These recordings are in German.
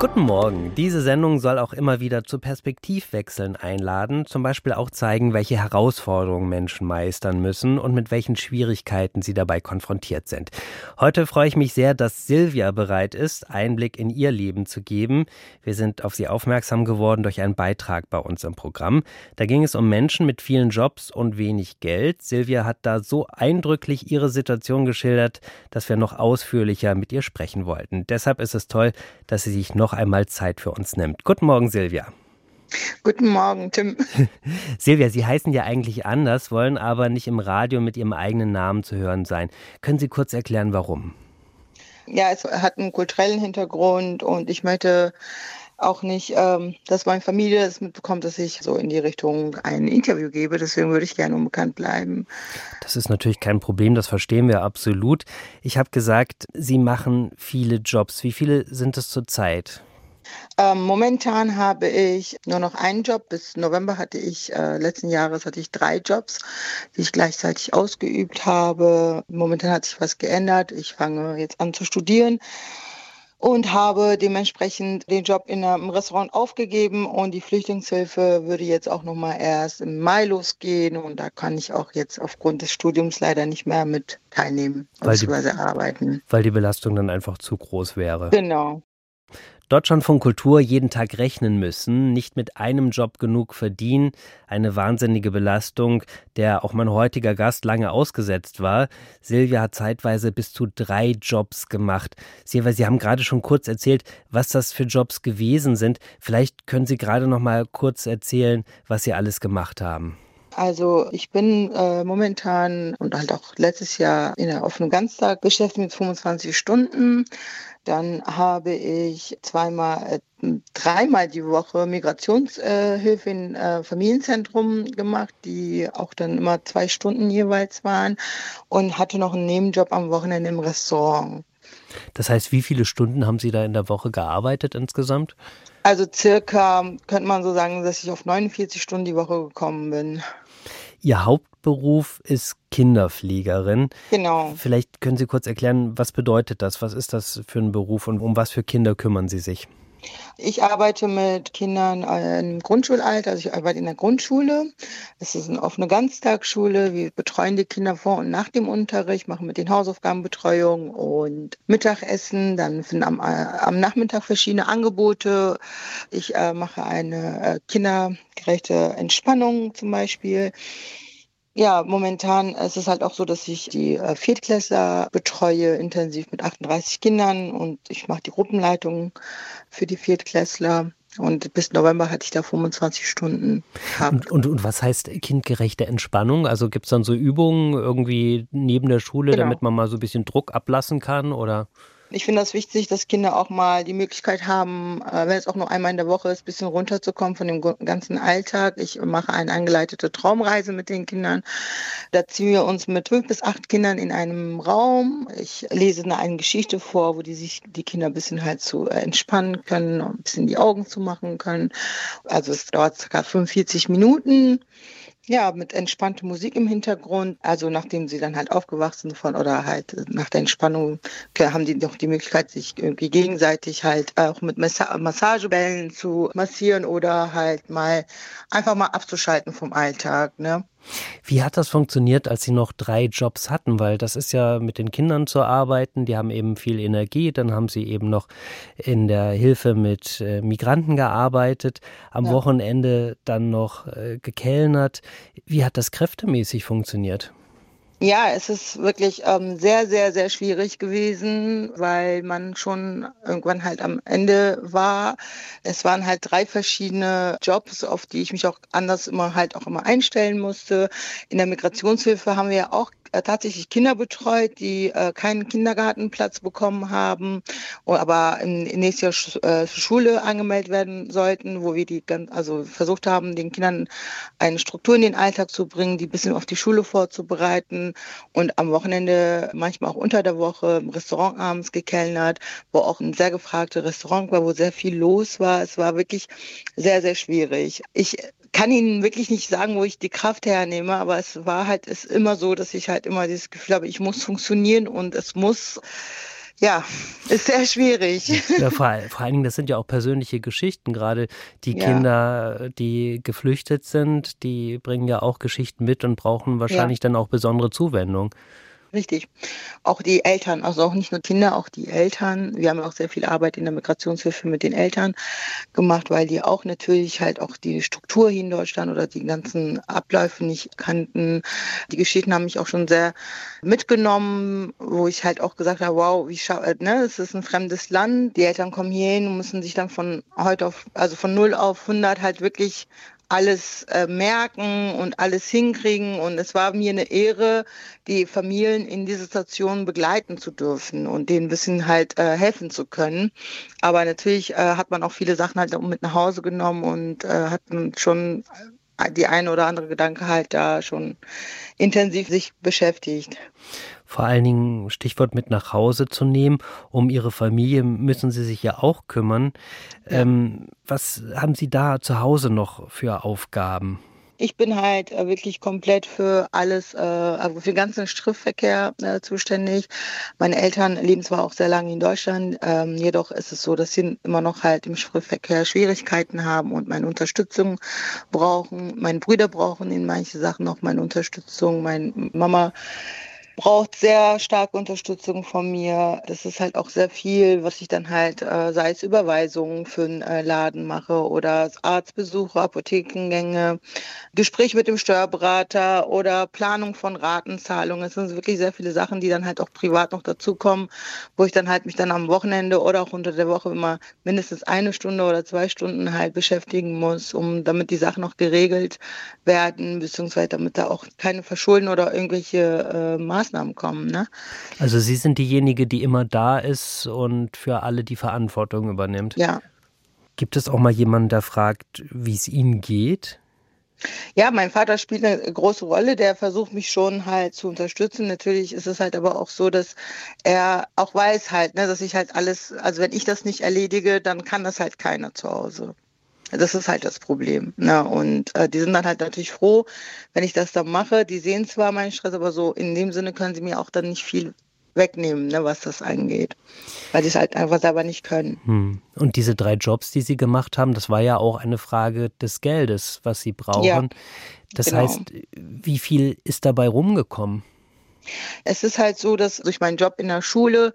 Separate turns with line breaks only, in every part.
Guten Morgen. Diese Sendung soll auch immer wieder zu Perspektivwechseln einladen, zum Beispiel auch zeigen, welche Herausforderungen Menschen meistern müssen und mit welchen Schwierigkeiten sie dabei konfrontiert sind. Heute freue ich mich sehr, dass Silvia bereit ist, Einblick in ihr Leben zu geben. Wir sind auf sie aufmerksam geworden durch einen Beitrag bei uns im Programm. Da ging es um Menschen mit vielen Jobs und wenig Geld. Silvia hat da so eindrücklich ihre Situation geschildert, dass wir noch ausführlicher mit ihr sprechen wollten. Deshalb ist es toll, dass sie sich noch noch einmal Zeit für uns nimmt. Guten Morgen, Silvia.
Guten Morgen, Tim.
Silvia, Sie heißen ja eigentlich anders, wollen aber nicht im Radio mit Ihrem eigenen Namen zu hören sein. Können Sie kurz erklären, warum?
Ja, es hat einen kulturellen Hintergrund und ich möchte auch nicht, ähm, dass meine Familie es mitbekommt, dass ich so in die Richtung ein Interview gebe. Deswegen würde ich gerne unbekannt bleiben.
Das ist natürlich kein Problem, das verstehen wir absolut. Ich habe gesagt, Sie machen viele Jobs. Wie viele sind es zurzeit?
Ähm, momentan habe ich nur noch einen Job. Bis November hatte ich, äh, letzten Jahres hatte ich drei Jobs, die ich gleichzeitig ausgeübt habe. Momentan hat sich was geändert. Ich fange jetzt an zu studieren und habe dementsprechend den Job in einem Restaurant aufgegeben und die Flüchtlingshilfe würde jetzt auch noch mal erst im Mai losgehen und da kann ich auch jetzt aufgrund des Studiums leider nicht mehr mit teilnehmen
bzw. arbeiten. Weil die Belastung dann einfach zu groß wäre.
Genau.
Deutschland von Kultur jeden Tag rechnen müssen, nicht mit einem Job genug verdienen, eine wahnsinnige Belastung, der auch mein heutiger Gast lange ausgesetzt war. Silvia hat zeitweise bis zu drei Jobs gemacht. Silvia, Sie haben gerade schon kurz erzählt, was das für Jobs gewesen sind. Vielleicht können Sie gerade noch mal kurz erzählen, was Sie alles gemacht haben.
Also ich bin äh, momentan und halt auch letztes Jahr in der offenen Ganztag beschäftigt mit 25 Stunden. Dann habe ich zweimal, äh, dreimal die Woche Migrationshilfe in äh, Familienzentrum gemacht, die auch dann immer zwei Stunden jeweils waren und hatte noch einen Nebenjob am Wochenende im Restaurant.
Das heißt, wie viele Stunden haben Sie da in der Woche gearbeitet insgesamt?
Also circa könnte man so sagen, dass ich auf 49 Stunden die Woche gekommen bin.
Ihr Hauptberuf ist Kinderpflegerin.
Genau.
Vielleicht können Sie kurz erklären, was bedeutet das? Was ist das für ein Beruf und um was für Kinder kümmern Sie sich?
Ich arbeite mit Kindern im Grundschulalter, also ich arbeite in der Grundschule. Es ist eine offene Ganztagsschule. Wir betreuen die Kinder vor und nach dem Unterricht, machen mit den Hausaufgabenbetreuung und Mittagessen. Dann finden am, äh, am Nachmittag verschiedene Angebote. Ich äh, mache eine äh, kindergerechte Entspannung zum Beispiel. Ja, momentan ist es halt auch so, dass ich die äh, Viertklässler betreue, intensiv mit 38 Kindern und ich mache die Gruppenleitung für die Viertklässler. Und bis November hatte ich da 25 Stunden.
Und, und, und, was heißt kindgerechte Entspannung? Also gibt es dann so Übungen irgendwie neben der Schule, genau. damit man mal so ein bisschen Druck ablassen kann? Oder?
Ich finde das wichtig, dass Kinder auch mal die Möglichkeit haben, äh, wenn es auch nur einmal in der Woche ist, ein bisschen runterzukommen von dem ganzen Alltag. Ich mache eine angeleitete Traumreise mit den Kindern. Da ziehen wir uns mit fünf bis acht Kindern in einem Raum. Ich lese eine Geschichte vor, wo die sich die Kinder ein bisschen halt zu äh, entspannen können, ein bisschen die Augen zu machen können. Also es dauert ca. 45 Minuten. Ja, mit entspannter Musik im Hintergrund. Also nachdem sie dann halt aufgewacht sind von oder halt nach der Entspannung haben die doch die Möglichkeit, sich irgendwie gegenseitig halt auch mit Massa Massagebällen zu massieren oder halt mal einfach mal abzuschalten vom Alltag. Ne?
Wie hat das funktioniert, als Sie noch drei Jobs hatten? Weil das ist ja mit den Kindern zu arbeiten, die haben eben viel Energie, dann haben Sie eben noch in der Hilfe mit äh, Migranten gearbeitet, am ja. Wochenende dann noch äh, gekellnert. Wie hat das kräftemäßig funktioniert?
Ja, es ist wirklich ähm, sehr, sehr, sehr schwierig gewesen, weil man schon irgendwann halt am Ende war. Es waren halt drei verschiedene Jobs, auf die ich mich auch anders immer halt auch immer einstellen musste. In der Migrationshilfe haben wir ja auch tatsächlich Kinder betreut, die äh, keinen Kindergartenplatz bekommen haben, aber im nächsten Jahr sch äh, Schule angemeldet werden sollten, wo wir die ganz, also versucht haben, den Kindern eine Struktur in den Alltag zu bringen, die ein bisschen auf die Schule vorzubereiten und am Wochenende, manchmal auch unter der Woche, im Restaurant abends gekellnert, wo auch ein sehr gefragtes Restaurant war, wo sehr viel los war. Es war wirklich sehr, sehr schwierig. Ich kann Ihnen wirklich nicht sagen, wo ich die Kraft hernehme, aber es war halt, ist immer so, dass ich halt immer dieses Gefühl habe, ich muss funktionieren und es muss ja, ist sehr schwierig.
Ja, vor, vor allen Dingen, das sind ja auch persönliche Geschichten. Gerade die ja. Kinder, die geflüchtet sind, die bringen ja auch Geschichten mit und brauchen wahrscheinlich ja. dann auch besondere Zuwendung.
Richtig. Auch die Eltern, also auch nicht nur Kinder, auch die Eltern. Wir haben auch sehr viel Arbeit in der Migrationshilfe mit den Eltern gemacht, weil die auch natürlich halt auch die Struktur hier in Deutschland oder die ganzen Abläufe nicht kannten. Die Geschichten haben mich auch schon sehr mitgenommen, wo ich halt auch gesagt habe, wow, wie äh, ne, es ist ein fremdes Land. Die Eltern kommen hier hin und müssen sich dann von heute auf, also von 0 auf 100 halt wirklich alles äh, merken und alles hinkriegen. Und es war mir eine Ehre, die Familien in dieser Situation begleiten zu dürfen und denen ein bisschen halt äh, helfen zu können. Aber natürlich äh, hat man auch viele Sachen halt mit nach Hause genommen und äh, hat schon die eine oder andere Gedanke halt da schon intensiv sich beschäftigt.
Vor allen Dingen Stichwort mit nach Hause zu nehmen. Um Ihre Familie müssen Sie sich ja auch kümmern. Ja. Ähm, was haben Sie da zu Hause noch für Aufgaben?
Ich bin halt äh, wirklich komplett für alles, äh, also für den ganzen Schriftverkehr äh, zuständig. Meine Eltern leben zwar auch sehr lange in Deutschland, ähm, jedoch ist es so, dass sie immer noch halt im Schriftverkehr Schwierigkeiten haben und meine Unterstützung brauchen. Meine Brüder brauchen in manchen Sachen noch meine Unterstützung. Meine Mama braucht sehr starke Unterstützung von mir. Das ist halt auch sehr viel, was ich dann halt, äh, sei es Überweisungen für einen äh, Laden mache oder Arztbesuche, Apothekengänge, Gespräch mit dem Steuerberater oder Planung von Ratenzahlungen. Es sind wirklich sehr viele Sachen, die dann halt auch privat noch dazukommen, wo ich dann halt mich dann am Wochenende oder auch unter der Woche immer mindestens eine Stunde oder zwei Stunden halt beschäftigen muss, um damit die Sachen noch geregelt werden, beziehungsweise damit da auch keine Verschulden oder irgendwelche äh, Maßnahmen Maßnahmen kommen. Ne?
Also Sie sind diejenige, die immer da ist und für alle die Verantwortung übernimmt.
Ja.
Gibt es auch mal jemanden, der fragt, wie es Ihnen geht?
Ja, mein Vater spielt eine große Rolle. Der versucht mich schon halt zu unterstützen. Natürlich ist es halt aber auch so, dass er auch weiß halt, ne, dass ich halt alles, also wenn ich das nicht erledige, dann kann das halt keiner zu Hause. Das ist halt das Problem. Ne? Und äh, die sind dann halt natürlich froh, wenn ich das dann mache. Die sehen zwar meinen Stress, aber so in dem Sinne können sie mir auch dann nicht viel wegnehmen, ne, was das angeht. Weil sie es halt einfach selber nicht können.
Hm. Und diese drei Jobs, die sie gemacht haben, das war ja auch eine Frage des Geldes, was sie brauchen. Ja, das genau. heißt, wie viel ist dabei rumgekommen?
Es ist halt so, dass durch meinen Job in der Schule,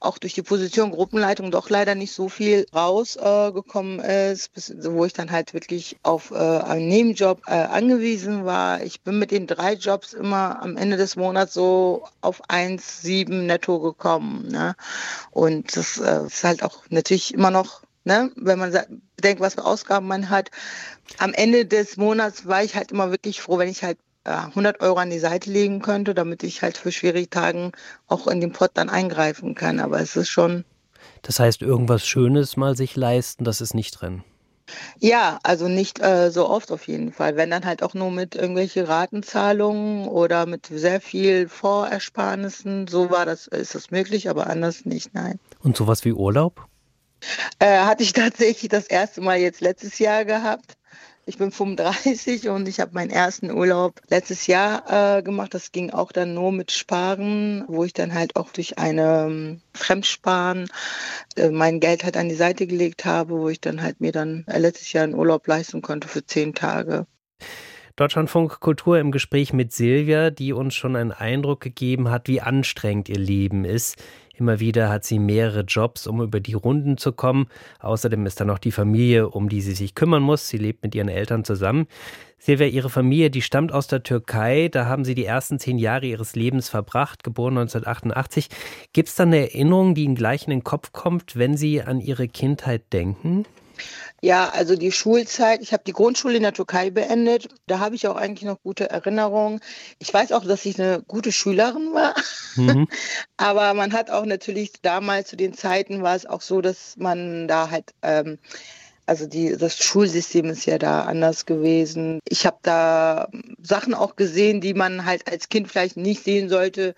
auch durch die Position Gruppenleitung doch leider nicht so viel rausgekommen äh, ist, bis, wo ich dann halt wirklich auf äh, einen Nebenjob äh, angewiesen war. Ich bin mit den drei Jobs immer am Ende des Monats so auf 1,7 netto gekommen. Ne? Und das äh, ist halt auch natürlich immer noch Ne? wenn man bedenkt, was für Ausgaben man hat. Am Ende des Monats war ich halt immer wirklich froh, wenn ich halt 100 Euro an die Seite legen könnte, damit ich halt für schwierige Tagen auch in den Pott dann eingreifen kann. Aber es ist schon.
Das heißt, irgendwas Schönes mal sich leisten, das ist nicht drin.
Ja, also nicht äh, so oft auf jeden Fall. Wenn dann halt auch nur mit irgendwelche Ratenzahlungen oder mit sehr viel Vorersparnissen, so war das, ist das möglich, aber anders nicht, nein.
Und sowas wie Urlaub?
Äh, hatte ich tatsächlich das erste Mal jetzt letztes Jahr gehabt. Ich bin 35 und ich habe meinen ersten Urlaub letztes Jahr äh, gemacht. Das ging auch dann nur mit Sparen, wo ich dann halt auch durch eine ähm, Fremdsparen äh, mein Geld halt an die Seite gelegt habe, wo ich dann halt mir dann äh, letztes Jahr einen Urlaub leisten konnte für zehn Tage.
Deutschlandfunk Kultur im Gespräch mit Silvia, die uns schon einen Eindruck gegeben hat, wie anstrengend ihr Leben ist. Immer wieder hat sie mehrere Jobs, um über die Runden zu kommen. Außerdem ist da noch die Familie, um die sie sich kümmern muss. Sie lebt mit ihren Eltern zusammen. Silvia, ihre Familie, die stammt aus der Türkei. Da haben sie die ersten zehn Jahre ihres Lebens verbracht, geboren 1988. Gibt es da eine Erinnerung, die Ihnen gleich in den Kopf kommt, wenn Sie an Ihre Kindheit denken?
Ja, also die Schulzeit, ich habe die Grundschule in der Türkei beendet. Da habe ich auch eigentlich noch gute Erinnerungen. Ich weiß auch, dass ich eine gute Schülerin war. Mhm. Aber man hat auch natürlich damals zu den Zeiten war es auch so, dass man da halt ähm, Also die, das Schulsystem ist ja da anders gewesen. Ich habe da Sachen auch gesehen, die man halt als Kind vielleicht nicht sehen sollte.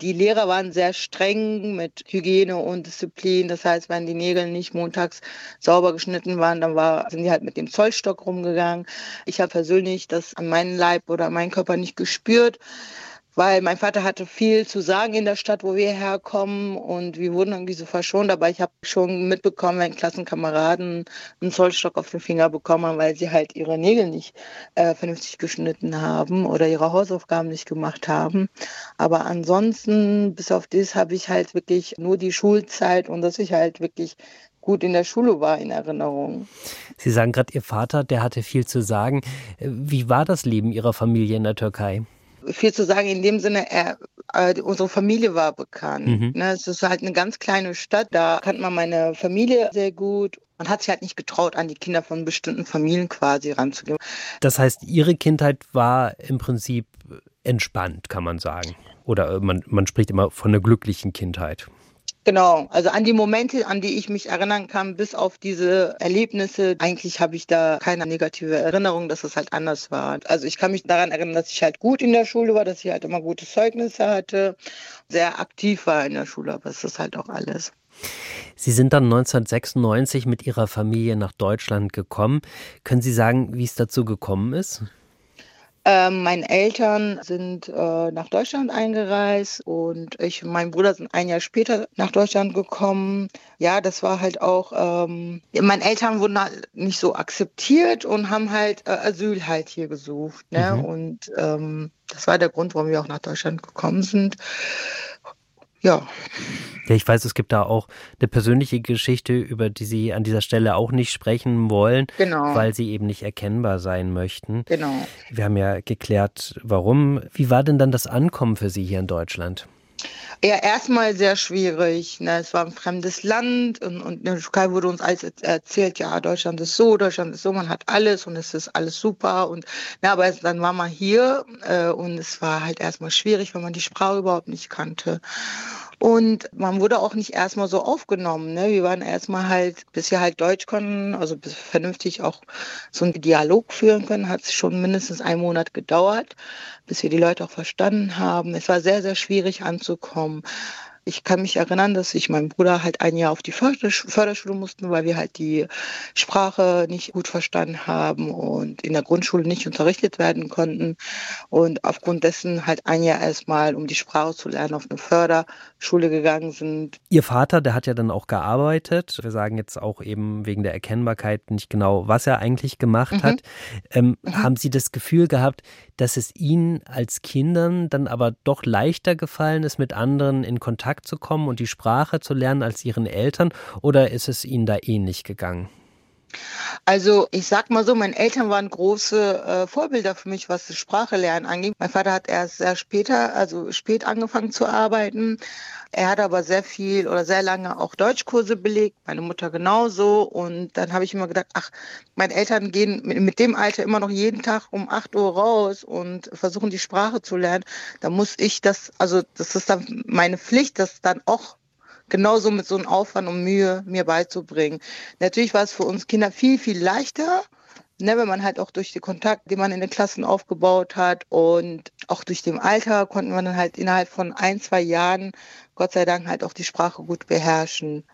Die Lehrer waren sehr streng mit Hygiene und Disziplin. Das heißt, wenn die Nägel nicht montags sauber geschnitten waren, dann war, sind die halt mit dem Zollstock rumgegangen. Ich habe persönlich das an meinen Leib oder an meinen Körper nicht gespürt weil mein Vater hatte viel zu sagen in der Stadt, wo wir herkommen und wir wurden irgendwie so verschont. Aber ich habe schon mitbekommen, wenn Klassenkameraden einen Zollstock auf den Finger bekommen, weil sie halt ihre Nägel nicht äh, vernünftig geschnitten haben oder ihre Hausaufgaben nicht gemacht haben. Aber ansonsten, bis auf das, habe ich halt wirklich nur die Schulzeit und dass ich halt wirklich gut in der Schule war in Erinnerung.
Sie sagen gerade, Ihr Vater, der hatte viel zu sagen. Wie war das Leben Ihrer Familie in der Türkei?
Viel zu sagen in dem Sinne, er, äh, unsere Familie war bekannt. Mhm. Ne? Es ist halt eine ganz kleine Stadt, da kannte man meine Familie sehr gut. Man hat sich halt nicht getraut, an die Kinder von bestimmten Familien quasi ranzugehen.
Das heißt, Ihre Kindheit war im Prinzip entspannt, kann man sagen. Oder man, man spricht immer von einer glücklichen Kindheit.
Genau, also an die Momente, an die ich mich erinnern kann, bis auf diese Erlebnisse, eigentlich habe ich da keine negative Erinnerung, dass es halt anders war. Also ich kann mich daran erinnern, dass ich halt gut in der Schule war, dass ich halt immer gute Zeugnisse hatte, sehr aktiv war in der Schule, aber es ist halt auch alles.
Sie sind dann 1996 mit Ihrer Familie nach Deutschland gekommen. Können Sie sagen, wie es dazu gekommen ist?
Ähm, meine Eltern sind äh, nach Deutschland eingereist und ich und mein Bruder sind ein Jahr später nach Deutschland gekommen. Ja, das war halt auch, ähm, meine Eltern wurden halt nicht so akzeptiert und haben halt äh, Asyl halt hier gesucht. Ne? Mhm. Und ähm, das war der Grund, warum wir auch nach Deutschland gekommen sind. Ja.
Ja, ich weiß, es gibt da auch eine persönliche Geschichte, über die Sie an dieser Stelle auch nicht sprechen wollen, genau. weil Sie eben nicht erkennbar sein möchten.
Genau.
Wir haben ja geklärt, warum. Wie war denn dann das Ankommen für Sie hier in Deutschland?
Ja, erstmal sehr schwierig. Ne? Es war ein fremdes Land und, und in der Türkei wurde uns alles erzählt, ja, Deutschland ist so, Deutschland ist so, man hat alles und es ist alles super. Und na, aber dann war man hier äh, und es war halt erstmal schwierig, wenn man die Sprache überhaupt nicht kannte. Und man wurde auch nicht erstmal so aufgenommen. Ne? Wir waren erstmal halt, bis wir halt Deutsch konnten, also bis vernünftig auch so einen Dialog führen können, hat es schon mindestens einen Monat gedauert, bis wir die Leute auch verstanden haben. Es war sehr, sehr schwierig anzukommen. Ich kann mich erinnern, dass ich meinem Bruder halt ein Jahr auf die Förderschule mussten, weil wir halt die Sprache nicht gut verstanden haben und in der Grundschule nicht unterrichtet werden konnten. Und aufgrund dessen halt ein Jahr erstmal, um die Sprache zu lernen, auf eine Förderschule gegangen sind.
Ihr Vater, der hat ja dann auch gearbeitet. Wir sagen jetzt auch eben wegen der Erkennbarkeit nicht genau, was er eigentlich gemacht mhm. hat. Ähm, mhm. Haben Sie das Gefühl gehabt, dass es Ihnen als Kindern dann aber doch leichter gefallen ist, mit anderen in Kontakt Kontakt zu kommen und die Sprache zu lernen als ihren Eltern oder ist es ihnen da ähnlich gegangen?
Also ich sag mal so, meine Eltern waren große äh, Vorbilder für mich, was das Sprachelernen angeht. Mein Vater hat erst sehr später, also spät angefangen zu arbeiten. Er hat aber sehr viel oder sehr lange auch Deutschkurse belegt, meine Mutter genauso. Und dann habe ich immer gedacht, ach, meine Eltern gehen mit, mit dem Alter immer noch jeden Tag um 8 Uhr raus und versuchen die Sprache zu lernen. Da muss ich das, also das ist dann meine Pflicht, das dann auch genauso mit so einem Aufwand und Mühe mir beizubringen. Natürlich war es für uns Kinder viel, viel leichter, ne, wenn man halt auch durch den Kontakt, den man in den Klassen aufgebaut hat und auch durch dem Alter konnten wir dann halt innerhalb von ein, zwei Jahren Gott sei Dank halt auch die Sprache gut beherrschen.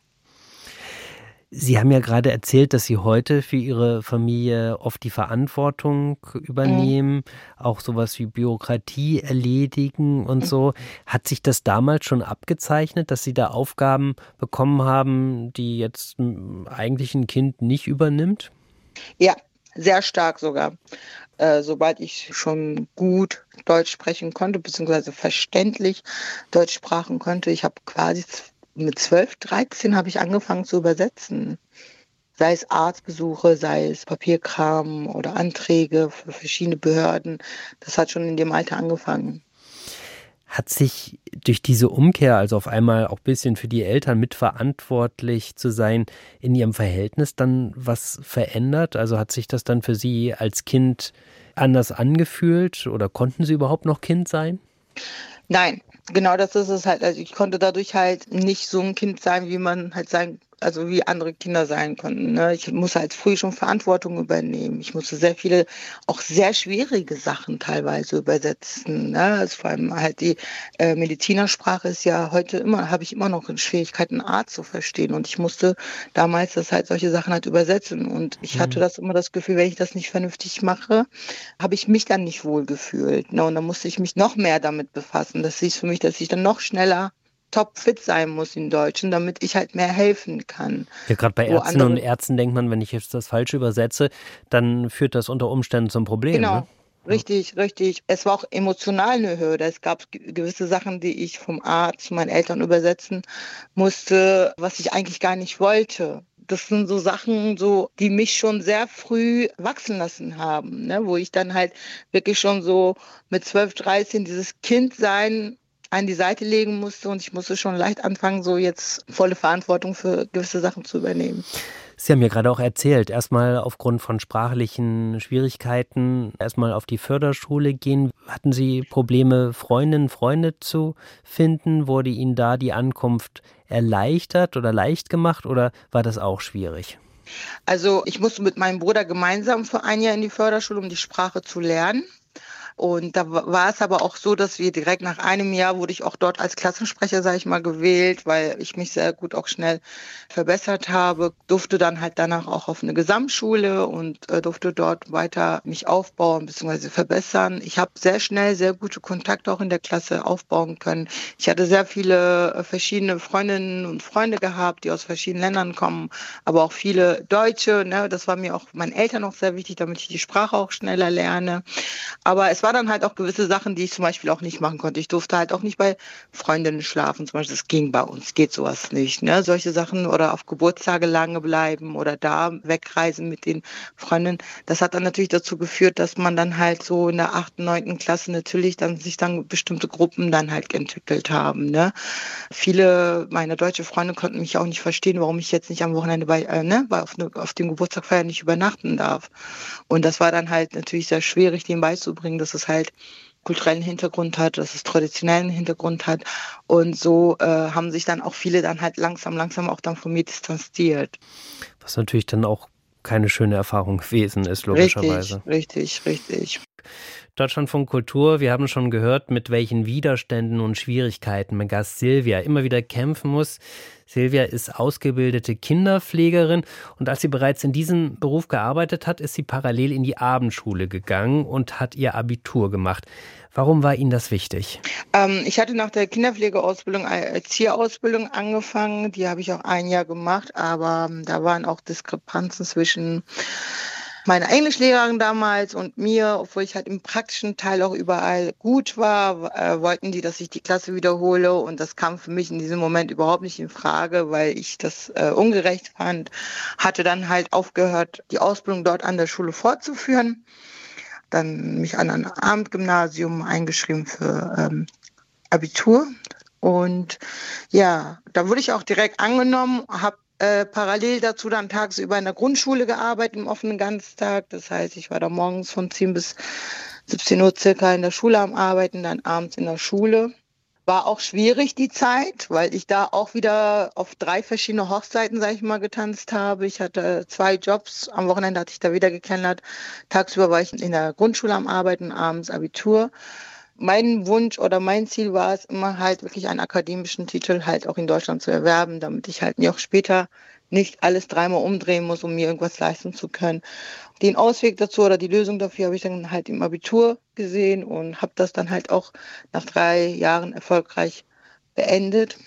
Sie haben ja gerade erzählt, dass Sie heute für Ihre Familie oft die Verantwortung übernehmen, mhm. auch sowas wie Bürokratie erledigen und mhm. so. Hat sich das damals schon abgezeichnet, dass Sie da Aufgaben bekommen haben, die jetzt eigentlich ein Kind nicht übernimmt?
Ja, sehr stark sogar. Äh, sobald ich schon gut Deutsch sprechen konnte, beziehungsweise verständlich Deutsch sprachen konnte, ich habe quasi mit 12, 13 habe ich angefangen zu übersetzen. Sei es Arztbesuche, sei es Papierkram oder Anträge für verschiedene Behörden. Das hat schon in dem Alter angefangen.
Hat sich durch diese Umkehr, also auf einmal auch ein bisschen für die Eltern mitverantwortlich zu sein, in ihrem Verhältnis dann was verändert? Also hat sich das dann für Sie als Kind anders angefühlt oder konnten Sie überhaupt noch Kind sein?
Nein, genau das ist es halt. Also ich konnte dadurch halt nicht so ein Kind sein, wie man halt sein also wie andere Kinder sein konnten. Ne? Ich musste als früh schon Verantwortung übernehmen. Ich musste sehr viele, auch sehr schwierige Sachen teilweise übersetzen. Ne? Also vor allem halt die äh, Medizinersprache ist ja heute immer, habe ich immer noch Schwierigkeiten, Art zu verstehen. Und ich musste damals das halt solche Sachen halt übersetzen. Und ich hatte mhm. das immer das Gefühl, wenn ich das nicht vernünftig mache, habe ich mich dann nicht wohl gefühlt. Ne? Und dann musste ich mich noch mehr damit befassen. Das ist für mich, dass ich dann noch schneller topfit sein muss in Deutschen, damit ich halt mehr helfen kann.
Ja, gerade bei Ärzten und Ärzten denkt man, wenn ich jetzt das falsch übersetze, dann führt das unter Umständen zum Problem.
Genau.
Ne?
Richtig, richtig. Es war auch emotional eine Hürde. Es gab gewisse Sachen, die ich vom Arzt zu meinen Eltern übersetzen musste, was ich eigentlich gar nicht wollte. Das sind so Sachen, so, die mich schon sehr früh wachsen lassen haben, ne? wo ich dann halt wirklich schon so mit 12, 13 dieses Kindsein an die Seite legen musste und ich musste schon leicht anfangen, so jetzt volle Verantwortung für gewisse Sachen zu übernehmen.
Sie haben ja gerade auch erzählt, erstmal aufgrund von sprachlichen Schwierigkeiten erstmal auf die Förderschule gehen. Hatten Sie Probleme, Freundinnen, Freunde zu finden? Wurde Ihnen da die Ankunft erleichtert oder leicht gemacht oder war das auch schwierig?
Also ich musste mit meinem Bruder gemeinsam für ein Jahr in die Förderschule, um die Sprache zu lernen. Und da war es aber auch so, dass wir direkt nach einem Jahr wurde ich auch dort als Klassensprecher, sage ich mal, gewählt, weil ich mich sehr gut auch schnell verbessert habe. Durfte dann halt danach auch auf eine Gesamtschule und äh, durfte dort weiter mich aufbauen bzw. verbessern. Ich habe sehr schnell sehr gute Kontakte auch in der Klasse aufbauen können. Ich hatte sehr viele äh, verschiedene Freundinnen und Freunde gehabt, die aus verschiedenen Ländern kommen, aber auch viele Deutsche. Ne? Das war mir auch meinen Eltern auch sehr wichtig, damit ich die Sprache auch schneller lerne. Aber es war dann halt auch gewisse Sachen, die ich zum Beispiel auch nicht machen konnte. Ich durfte halt auch nicht bei Freundinnen schlafen, zum Beispiel. Das ging bei uns, geht sowas nicht. Ne? Solche Sachen oder auf Geburtstage lange bleiben oder da wegreisen mit den Freundinnen. Das hat dann natürlich dazu geführt, dass man dann halt so in der achten, neunten Klasse natürlich dann sich dann bestimmte Gruppen dann halt entwickelt haben. Ne? Viele meiner deutsche Freunde konnten mich auch nicht verstehen, warum ich jetzt nicht am Wochenende bei, äh, ne, auf, ne, auf dem Geburtstag feiern nicht übernachten darf. Und das war dann halt natürlich sehr schwierig, denen beizubringen, dass es halt kulturellen Hintergrund hat, dass es traditionellen Hintergrund hat. Und so äh, haben sich dann auch viele dann halt langsam, langsam auch dann von mir distanziert.
Was natürlich dann auch keine schöne Erfahrung gewesen ist, logischerweise.
Richtig, richtig, richtig.
Deutschlandfunk Kultur, wir haben schon gehört, mit welchen Widerständen und Schwierigkeiten mein Gast Silvia immer wieder kämpfen muss. Silvia ist ausgebildete Kinderpflegerin und als sie bereits in diesem Beruf gearbeitet hat, ist sie parallel in die Abendschule gegangen und hat ihr Abitur gemacht. Warum war Ihnen das wichtig?
Ähm, ich hatte nach der Kinderpflegeausbildung eine Erzieherausbildung angefangen. Die habe ich auch ein Jahr gemacht, aber ähm, da waren auch Diskrepanzen zwischen meiner Englischlehrerin damals und mir, obwohl ich halt im praktischen Teil auch überall gut war, äh, wollten die, dass ich die Klasse wiederhole. Und das kam für mich in diesem Moment überhaupt nicht in Frage, weil ich das äh, ungerecht fand. Hatte dann halt aufgehört, die Ausbildung dort an der Schule fortzuführen, dann mich an ein Abendgymnasium eingeschrieben für ähm, Abitur. Und ja, da wurde ich auch direkt angenommen, habe äh, parallel dazu dann tagsüber in der Grundschule gearbeitet, im offenen Ganztag. Das heißt, ich war da morgens von 10 bis 17 Uhr circa in der Schule am Arbeiten, dann abends in der Schule. War auch schwierig die Zeit, weil ich da auch wieder auf drei verschiedene Hochzeiten, sage ich mal, getanzt habe. Ich hatte zwei Jobs. Am Wochenende hatte ich da wieder gekennert. Tagsüber war ich in der Grundschule am Arbeiten, abends Abitur mein Wunsch oder mein Ziel war es immer halt wirklich einen akademischen Titel halt auch in Deutschland zu erwerben, damit ich halt mir auch später nicht alles dreimal umdrehen muss, um mir irgendwas leisten zu können. Den Ausweg dazu oder die Lösung dafür habe ich dann halt im Abitur gesehen und habe das dann halt auch nach drei Jahren erfolgreich beendet.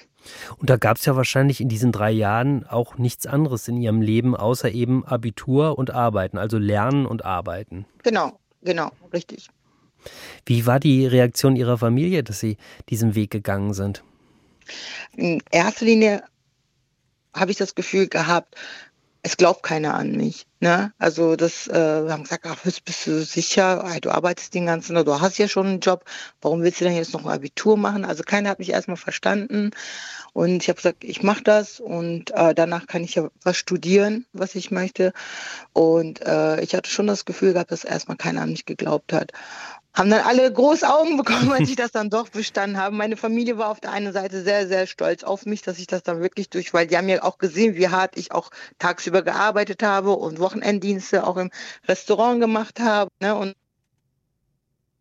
Und da gab es ja wahrscheinlich in diesen drei Jahren auch nichts anderes in Ihrem Leben, außer eben Abitur und Arbeiten, also Lernen und Arbeiten.
Genau, genau, richtig.
Wie war die Reaktion Ihrer Familie, dass Sie diesen Weg gegangen sind?
In erster Linie habe ich das Gefühl gehabt, es glaubt keiner an mich. Ne? Also das, äh, wir haben gesagt, ach, bist, bist du sicher, du arbeitest den ganzen Tag, du hast ja schon einen Job, warum willst du denn jetzt noch ein Abitur machen? Also keiner hat mich erstmal verstanden und ich habe gesagt, ich mache das und äh, danach kann ich ja was studieren, was ich möchte. Und äh, ich hatte schon das Gefühl gehabt, dass erstmal keiner an mich geglaubt hat. Haben dann alle große Augen bekommen, als ich das dann doch bestanden habe. Meine Familie war auf der einen Seite sehr, sehr stolz auf mich, dass ich das dann wirklich durch, weil die haben ja auch gesehen, wie hart ich auch tagsüber gearbeitet habe und Wochenenddienste auch im Restaurant gemacht habe. Ne? Und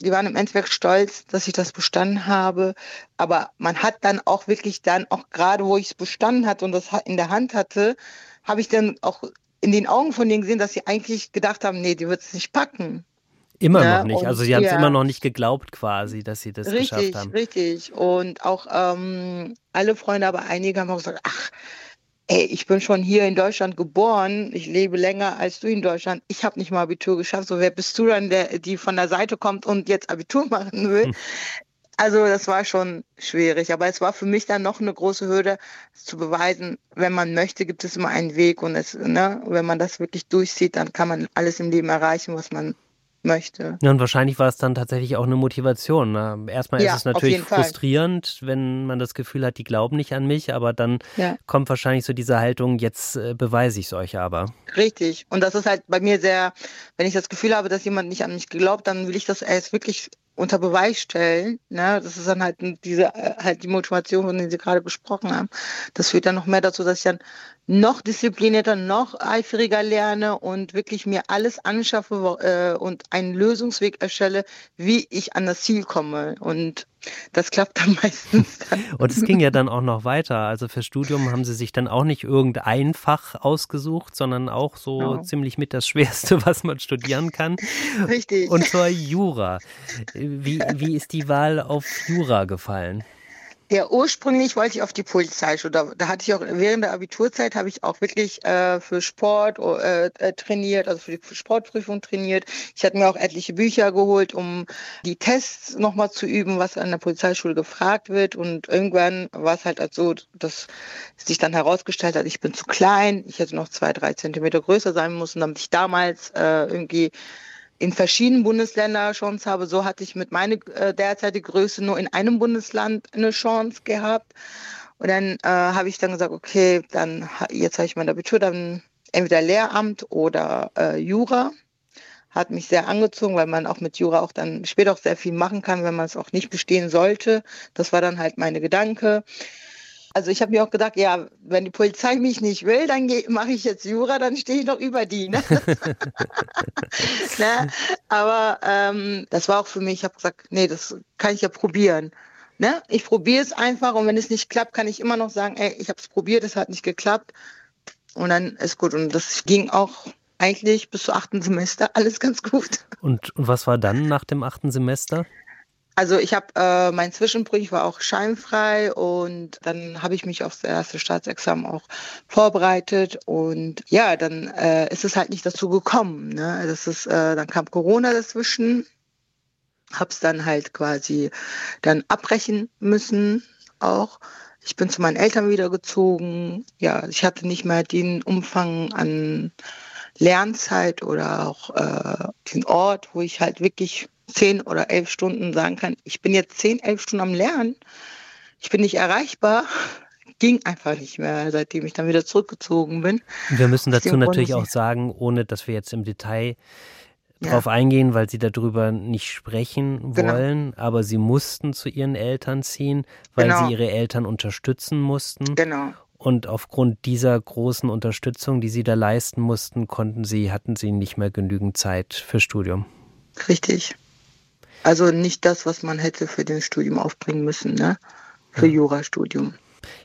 die waren im Endeffekt stolz, dass ich das bestanden habe. Aber man hat dann auch wirklich dann, auch gerade wo ich es bestanden hatte und das in der Hand hatte, habe ich dann auch in den Augen von denen gesehen, dass sie eigentlich gedacht haben, nee, die wird es nicht packen.
Immer ja, noch nicht. Also sie haben es ja. immer noch nicht geglaubt quasi, dass sie das
richtig,
geschafft haben.
Richtig, Und auch ähm, alle Freunde, aber einige haben auch gesagt, ach, ey, ich bin schon hier in Deutschland geboren, ich lebe länger als du in Deutschland, ich habe nicht mal Abitur geschafft, so wer bist du dann, der, die von der Seite kommt und jetzt Abitur machen will? Hm. Also das war schon schwierig, aber es war für mich dann noch eine große Hürde zu beweisen, wenn man möchte, gibt es immer einen Weg und es, ne, wenn man das wirklich durchzieht, dann kann man alles im Leben erreichen, was man möchte.
Ja, und wahrscheinlich war es dann tatsächlich auch eine Motivation. Ne? Erstmal ja, ist es natürlich frustrierend, Fall. wenn man das Gefühl hat, die glauben nicht an mich, aber dann ja. kommt wahrscheinlich so diese Haltung, jetzt äh, beweise ich es euch aber.
Richtig. Und das ist halt bei mir sehr, wenn ich das Gefühl habe, dass jemand nicht an mich glaubt, dann will ich das erst wirklich unter Beweis stellen. Ne? Das ist dann halt diese äh, halt die Motivation, von der Sie gerade gesprochen haben. Das führt dann noch mehr dazu, dass ich dann noch disziplinierter, noch eifriger lerne und wirklich mir alles anschaffe äh, und einen Lösungsweg erstelle, wie ich an das Ziel komme. Und das klappt dann meistens. Dann.
und es ging ja dann auch noch weiter. Also fürs Studium haben Sie sich dann auch nicht irgendein Fach ausgesucht, sondern auch so genau. ziemlich mit das Schwerste, was man studieren kann.
Richtig.
Und zwar Jura. Wie, wie ist die Wahl auf Jura gefallen?
Ja, ursprünglich wollte ich auf die Polizeischule. Da, da hatte ich auch während der Abiturzeit habe ich auch wirklich äh, für Sport äh, äh, trainiert, also für die Sportprüfung trainiert. Ich hatte mir auch etliche Bücher geholt, um die Tests nochmal zu üben, was an der Polizeischule gefragt wird. Und irgendwann war es halt so, dass sich dann herausgestellt hat, ich bin zu klein. Ich hätte noch zwei, drei Zentimeter größer sein müssen, damit ich damals äh, irgendwie in verschiedenen Bundesländern Chance habe. So hatte ich mit meiner äh, derzeitigen Größe nur in einem Bundesland eine Chance gehabt. Und dann äh, habe ich dann gesagt, okay, dann jetzt habe ich mein Abitur, dann entweder Lehramt oder äh, Jura. Hat mich sehr angezogen, weil man auch mit Jura auch dann später auch sehr viel machen kann, wenn man es auch nicht bestehen sollte. Das war dann halt meine Gedanke. Also ich habe mir auch gedacht, ja, wenn die Polizei mich nicht will, dann mache ich jetzt Jura, dann stehe ich noch über die. Ne? ne? Aber ähm, das war auch für mich, ich habe gesagt, nee, das kann ich ja probieren. Ne? Ich probiere es einfach und wenn es nicht klappt, kann ich immer noch sagen, ey, ich habe es probiert, es hat nicht geklappt. Und dann ist gut. Und das ging auch eigentlich bis zum achten Semester alles ganz gut.
Und, und was war dann nach dem achten Semester?
Also ich habe äh, mein Zwischenbrüch ich war auch scheinfrei und dann habe ich mich aufs erste Staatsexamen auch vorbereitet und ja, dann äh, ist es halt nicht dazu gekommen. Ne? Das ist, äh, dann kam Corona dazwischen, habe es dann halt quasi dann abbrechen müssen auch. Ich bin zu meinen Eltern wiedergezogen. Ja, ich hatte nicht mehr den Umfang an Lernzeit oder auch äh, den Ort, wo ich halt wirklich zehn oder elf Stunden sagen kann, ich bin jetzt zehn, elf Stunden am Lernen, ich bin nicht erreichbar, ging einfach nicht mehr, seitdem ich dann wieder zurückgezogen bin.
Wir müssen dazu natürlich auch sagen, ohne dass wir jetzt im Detail ja. drauf eingehen, weil sie darüber nicht sprechen genau. wollen, aber sie mussten zu ihren Eltern ziehen, weil genau. sie ihre Eltern unterstützen mussten.
Genau.
Und aufgrund dieser großen Unterstützung, die sie da leisten mussten, konnten sie, hatten sie nicht mehr genügend Zeit für Studium.
Richtig. Also nicht das, was man hätte für den Studium aufbringen müssen, ne? Für ja. Jurastudium.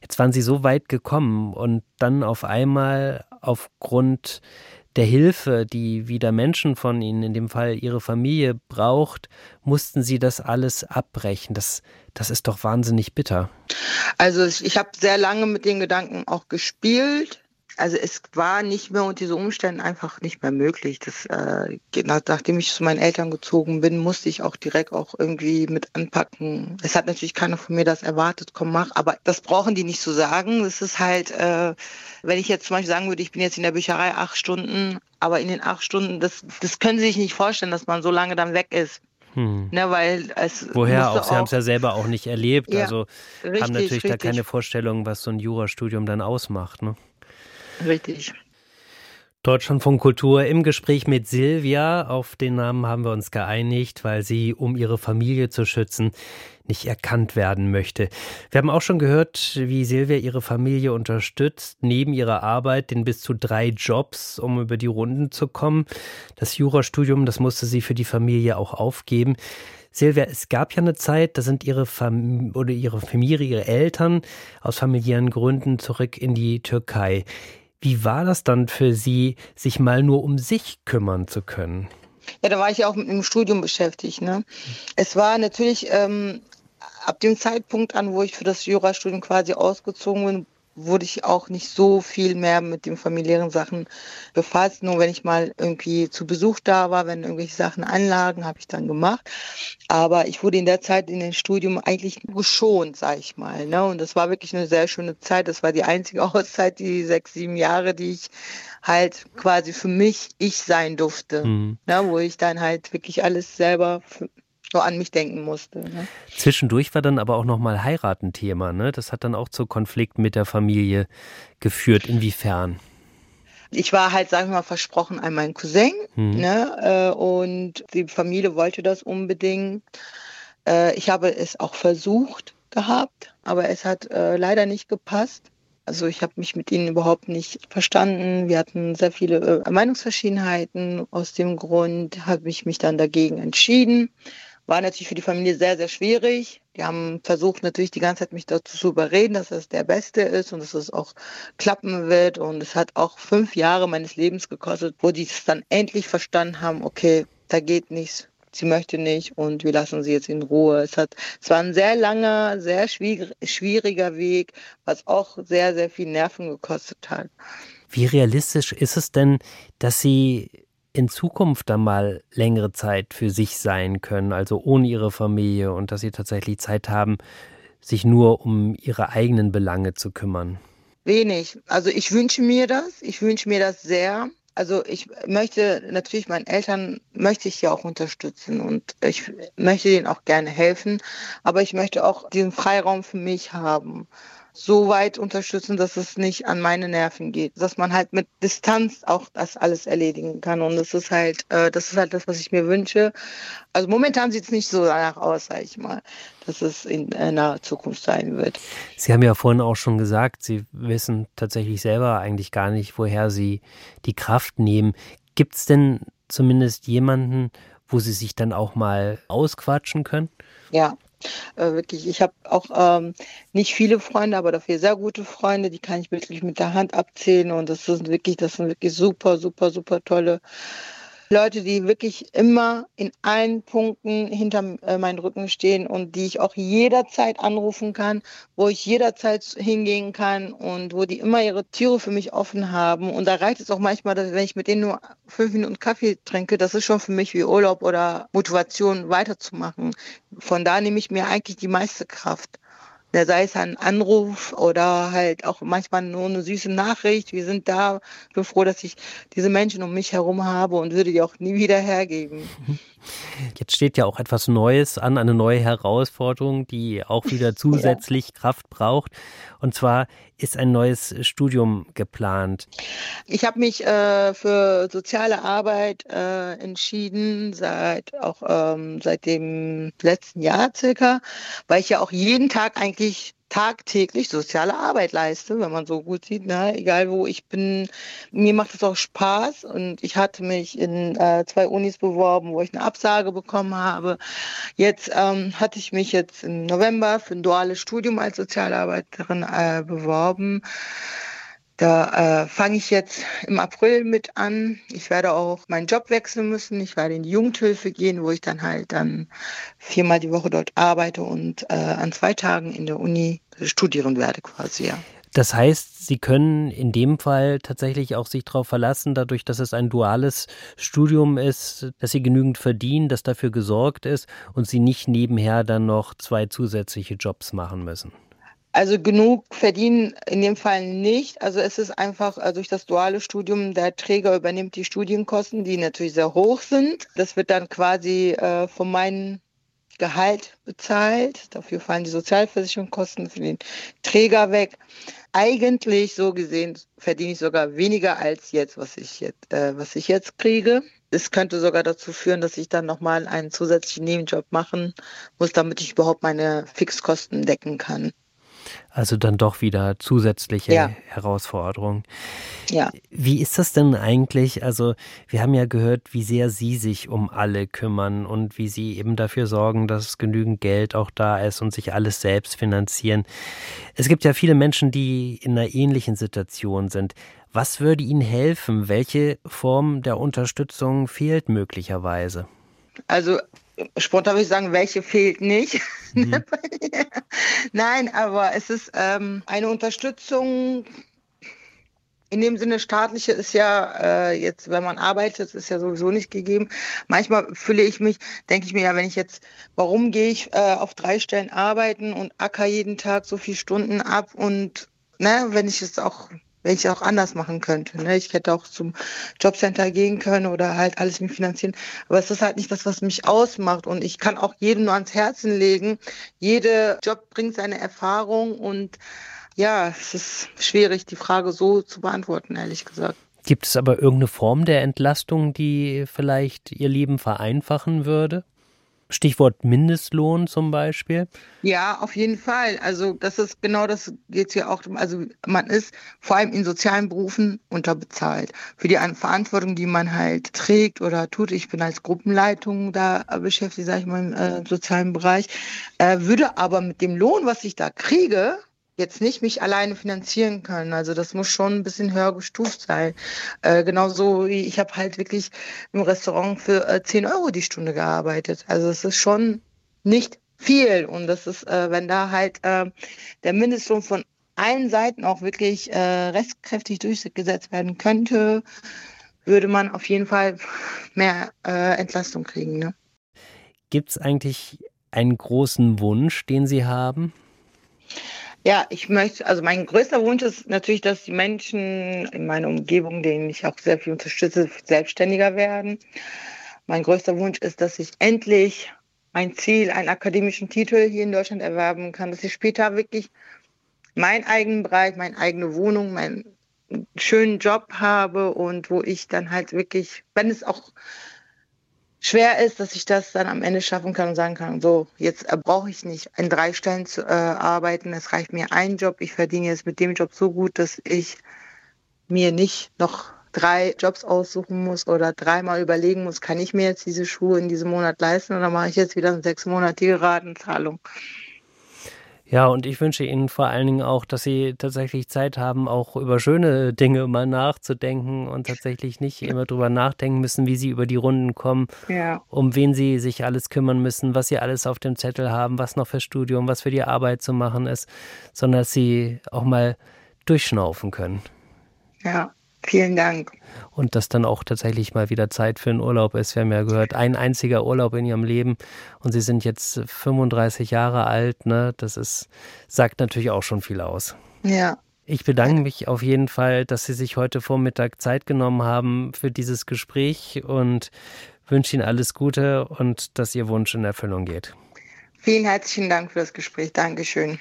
Jetzt waren Sie so weit gekommen und dann auf einmal aufgrund der Hilfe, die wieder Menschen von Ihnen, in dem Fall Ihre Familie, braucht, mussten Sie das alles abbrechen. Das, das ist doch wahnsinnig bitter.
Also ich habe sehr lange mit den Gedanken auch gespielt, also es war nicht mehr unter diesen Umständen einfach nicht mehr möglich. Das, äh, nachdem ich zu meinen Eltern gezogen bin, musste ich auch direkt auch irgendwie mit anpacken. Es hat natürlich keiner von mir das erwartet, komm mach, aber das brauchen die nicht zu sagen. Das ist halt, äh, wenn ich jetzt zum Beispiel sagen würde, ich bin jetzt in der Bücherei acht Stunden, aber in den acht Stunden, das, das können Sie sich nicht vorstellen, dass man so lange dann weg ist. Hm. Ne, weil es
Woher auch? Sie haben es ja selber auch nicht erlebt. Ja, also richtig, haben natürlich richtig. da keine Vorstellung, was so ein Jurastudium dann ausmacht. Ne?
Richtig.
Deutschlandfunk Kultur im Gespräch mit Silvia. Auf den Namen haben wir uns geeinigt, weil sie, um ihre Familie zu schützen, nicht erkannt werden möchte. Wir haben auch schon gehört, wie Silvia ihre Familie unterstützt, neben ihrer Arbeit den bis zu drei Jobs, um über die Runden zu kommen. Das Jurastudium, das musste sie für die Familie auch aufgeben. Silvia, es gab ja eine Zeit, da sind ihre Fam oder ihre Familie, ihre Eltern aus familiären Gründen zurück in die Türkei. Wie war das dann für Sie, sich mal nur um sich kümmern zu können?
Ja, da war ich ja auch mit dem Studium beschäftigt. Ne? Es war natürlich ähm, ab dem Zeitpunkt an, wo ich für das Jurastudium quasi ausgezogen bin, wurde ich auch nicht so viel mehr mit den familiären Sachen befasst. Nur wenn ich mal irgendwie zu Besuch da war, wenn irgendwelche Sachen anlagen, habe ich dann gemacht. Aber ich wurde in der Zeit in dem Studium eigentlich geschont, sage ich mal. Ne? Und das war wirklich eine sehr schöne Zeit. Das war die einzige Auszeit, die sechs, sieben Jahre, die ich halt quasi für mich ich sein durfte. Mhm. Ne? Wo ich dann halt wirklich alles selber so an mich denken musste. Ne?
Zwischendurch war dann aber auch nochmal Heiraten Thema. Ne? Das hat dann auch zu Konflikten mit der Familie geführt. Inwiefern?
Ich war halt, sagen wir mal, versprochen an meinen Cousin. Mhm. Ne? Äh, und die Familie wollte das unbedingt. Äh, ich habe es auch versucht gehabt, aber es hat äh, leider nicht gepasst. Also ich habe mich mit ihnen überhaupt nicht verstanden. Wir hatten sehr viele Meinungsverschiedenheiten. Aus dem Grund habe ich mich dann dagegen entschieden. War natürlich für die Familie sehr, sehr schwierig. Die haben versucht natürlich die ganze Zeit mich dazu zu überreden, dass es der Beste ist und dass es auch klappen wird. Und es hat auch fünf Jahre meines Lebens gekostet, wo die es dann endlich verstanden haben, okay, da geht nichts. Sie möchte nicht und wir lassen sie jetzt in Ruhe. Es hat, es war ein sehr langer, sehr schwieriger Weg, was auch sehr, sehr viel Nerven gekostet hat.
Wie realistisch ist es denn, dass Sie in Zukunft dann mal längere Zeit für sich sein können, also ohne ihre Familie und dass sie tatsächlich Zeit haben, sich nur um ihre eigenen Belange zu kümmern?
Wenig. Also ich wünsche mir das. Ich wünsche mir das sehr. Also ich möchte natürlich meinen Eltern möchte ich ja auch unterstützen und ich möchte denen auch gerne helfen, aber ich möchte auch diesen Freiraum für mich haben so weit unterstützen, dass es nicht an meine Nerven geht, dass man halt mit Distanz auch das alles erledigen kann und das ist halt, äh, das ist halt das, was ich mir wünsche. Also momentan sieht es nicht so danach aus, sage ich mal, dass es in naher Zukunft sein wird.
Sie haben ja vorhin auch schon gesagt, Sie wissen tatsächlich selber eigentlich gar nicht, woher Sie die Kraft nehmen. Gibt es denn zumindest jemanden, wo Sie sich dann auch mal ausquatschen können?
Ja, äh, wirklich, ich habe auch ähm, nicht viele Freunde, aber dafür sehr gute Freunde, die kann ich wirklich mit der Hand abzählen und das sind wirklich, das sind wirklich super, super, super tolle Leute, die wirklich immer in allen Punkten hinter äh, meinen Rücken stehen und die ich auch jederzeit anrufen kann, wo ich jederzeit hingehen kann und wo die immer ihre Türe für mich offen haben. Und da reicht es auch manchmal, dass wenn ich mit denen nur fünf Minuten Kaffee trinke, das ist schon für mich wie Urlaub oder Motivation weiterzumachen. Von da nehme ich mir eigentlich die meiste Kraft. Da sei es ein Anruf oder halt auch manchmal nur eine süße Nachricht. Wir sind da. Ich bin froh, dass ich diese Menschen um mich herum habe und würde die auch nie wieder hergeben.
Jetzt steht ja auch etwas Neues an, eine neue Herausforderung, die auch wieder zusätzlich ja. Kraft braucht. Und zwar ist ein neues Studium geplant.
Ich habe mich äh, für soziale Arbeit äh, entschieden, seit auch ähm, seit dem letzten Jahr circa, weil ich ja auch jeden Tag eigentlich tagtäglich soziale Arbeit leiste, wenn man so gut sieht, ne? egal wo ich bin. Mir macht es auch Spaß und ich hatte mich in äh, zwei Unis beworben, wo ich eine Absage bekommen habe. Jetzt ähm, hatte ich mich jetzt im November für ein duales Studium als Sozialarbeiterin äh, beworben. Da äh, fange ich jetzt im April mit an. Ich werde auch meinen Job wechseln müssen. Ich werde in die Jugendhilfe gehen, wo ich dann halt dann viermal die Woche dort arbeite und äh, an zwei Tagen in der Uni studieren werde quasi, ja.
Das heißt, Sie können in dem Fall tatsächlich auch sich darauf verlassen, dadurch, dass es ein duales Studium ist, dass Sie genügend verdienen, dass dafür gesorgt ist und Sie nicht nebenher dann noch zwei zusätzliche Jobs machen müssen.
Also genug verdienen in dem Fall nicht. Also es ist einfach also durch das duale Studium, der Träger übernimmt die Studienkosten, die natürlich sehr hoch sind. Das wird dann quasi äh, von meinen Gehalt bezahlt. Dafür fallen die Sozialversicherungskosten für den Träger weg. Eigentlich so gesehen verdiene ich sogar weniger als jetzt, was ich jetzt, äh, was ich jetzt kriege. Es könnte sogar dazu führen, dass ich dann nochmal einen zusätzlichen Nebenjob machen muss, damit ich überhaupt meine Fixkosten decken kann.
Also dann doch wieder zusätzliche ja. Herausforderungen.
Ja.
Wie ist das denn eigentlich? Also wir haben ja gehört, wie sehr Sie sich um alle kümmern und wie Sie eben dafür sorgen, dass genügend Geld auch da ist und sich alles selbst finanzieren. Es gibt ja viele Menschen, die in einer ähnlichen Situation sind. Was würde Ihnen helfen? Welche Form der Unterstützung fehlt möglicherweise?
Also spontan würde ich sagen, welche fehlt nicht. Mhm. Nein, aber es ist ähm, eine Unterstützung. In dem Sinne, staatliche ist ja äh, jetzt, wenn man arbeitet, ist ja sowieso nicht gegeben. Manchmal fühle ich mich, denke ich mir ja, wenn ich jetzt, warum gehe ich äh, auf drei Stellen arbeiten und acker jeden Tag so viele Stunden ab und ne, wenn ich es auch wenn ich auch anders machen könnte. Ne? Ich hätte auch zum Jobcenter gehen können oder halt alles mir finanzieren. Aber es ist halt nicht das, was mich ausmacht. Und ich kann auch jedem nur ans Herzen legen. Jeder Job bringt seine Erfahrung und ja, es ist schwierig, die Frage so zu beantworten, ehrlich gesagt.
Gibt es aber irgendeine Form der Entlastung, die vielleicht Ihr Leben vereinfachen würde? Stichwort Mindestlohn zum Beispiel?
Ja, auf jeden Fall. Also das ist genau das geht ja auch. Also man ist vor allem in sozialen Berufen unterbezahlt für die Verantwortung, die man halt trägt oder tut. Ich bin als Gruppenleitung da beschäftigt, sage ich mal im äh, sozialen Bereich, äh, würde aber mit dem Lohn, was ich da kriege, jetzt nicht mich alleine finanzieren können. Also das muss schon ein bisschen höher gestuft sein. Äh, genauso wie ich habe halt wirklich im Restaurant für äh, 10 Euro die Stunde gearbeitet. Also es ist schon nicht viel. Und das ist, äh, wenn da halt äh, der Mindestlohn von allen Seiten auch wirklich äh, restkräftig durchgesetzt werden könnte, würde man auf jeden Fall mehr äh, Entlastung kriegen. Ne?
Gibt es eigentlich einen großen Wunsch, den Sie haben?
Ja, ich möchte, also mein größter Wunsch ist natürlich, dass die Menschen in meiner Umgebung, denen ich auch sehr viel unterstütze, selbstständiger werden. Mein größter Wunsch ist, dass ich endlich mein Ziel, einen akademischen Titel hier in Deutschland erwerben kann, dass ich später wirklich meinen eigenen Bereich, meine eigene Wohnung, meinen schönen Job habe und wo ich dann halt wirklich, wenn es auch schwer ist, dass ich das dann am Ende schaffen kann und sagen kann, so, jetzt brauche ich nicht in drei Stellen zu äh, arbeiten, es reicht mir ein Job, ich verdiene jetzt mit dem Job so gut, dass ich mir nicht noch drei Jobs aussuchen muss oder dreimal überlegen muss, kann ich mir jetzt diese Schuhe in diesem Monat leisten oder mache ich jetzt wieder eine sechsmonatige Ratenzahlung.
Ja, und ich wünsche Ihnen vor allen Dingen auch, dass Sie tatsächlich Zeit haben, auch über schöne Dinge mal nachzudenken und tatsächlich nicht immer drüber nachdenken müssen, wie Sie über die Runden kommen,
ja.
um wen Sie sich alles kümmern müssen, was Sie alles auf dem Zettel haben, was noch für Studium, was für die Arbeit zu machen ist, sondern dass Sie auch mal durchschnaufen können.
Ja. Vielen Dank.
Und dass dann auch tatsächlich mal wieder Zeit für einen Urlaub ist. Wir haben ja gehört, ein einziger Urlaub in Ihrem Leben und Sie sind jetzt 35 Jahre alt. Ne? Das ist, sagt natürlich auch schon viel aus.
Ja.
Ich bedanke mich auf jeden Fall, dass Sie sich heute Vormittag Zeit genommen haben für dieses Gespräch und wünsche Ihnen alles Gute und dass Ihr Wunsch in Erfüllung geht.
Vielen herzlichen Dank für das Gespräch. Dankeschön.